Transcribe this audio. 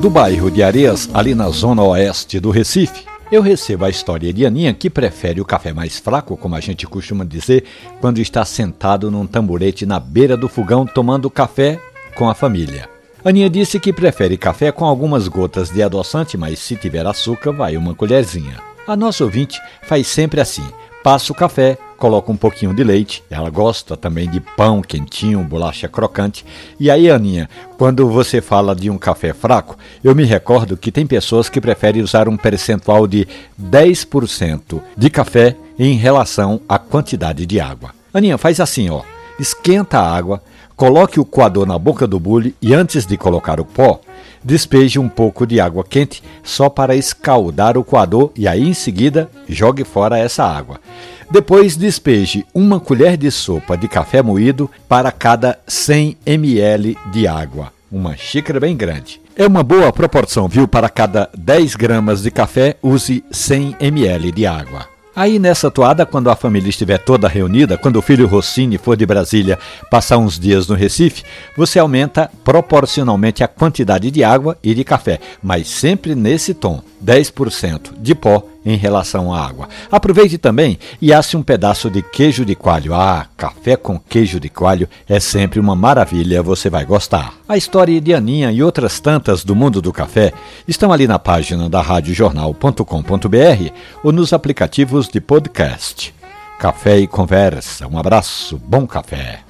Do bairro de Areias, ali na zona oeste do Recife, eu recebo a história de Aninha que prefere o café mais fraco, como a gente costuma dizer, quando está sentado num tamborete na beira do fogão tomando café com a família. Aninha disse que prefere café com algumas gotas de adoçante, mas se tiver açúcar, vai uma colherzinha. A nossa ouvinte faz sempre assim: passa o café, coloca um pouquinho de leite. Ela gosta também de pão quentinho, bolacha crocante. E aí, Aninha, quando você fala de um café fraco, eu me recordo que tem pessoas que preferem usar um percentual de 10% de café em relação à quantidade de água. Aninha, faz assim, ó. Esquenta a água, coloque o coador na boca do bule e antes de colocar o pó, despeje um pouco de água quente só para escaldar o coador e aí em seguida jogue fora essa água. Depois despeje uma colher de sopa de café moído para cada 100 ml de água, uma xícara bem grande. É uma boa proporção, viu? Para cada 10 gramas de café, use 100 ml de água. Aí nessa toada, quando a família estiver toda reunida, quando o filho Rossini for de Brasília passar uns dias no Recife, você aumenta proporcionalmente a quantidade de água e de café, mas sempre nesse tom, 10% de pó em relação à água. Aproveite também e asse um pedaço de queijo de coalho. Ah, café com queijo de coalho é sempre uma maravilha, você vai gostar. A história de Aninha e outras tantas do mundo do café estão ali na página da radiojornal.com.br ou nos aplicativos de podcast. Café e conversa. Um abraço, bom café.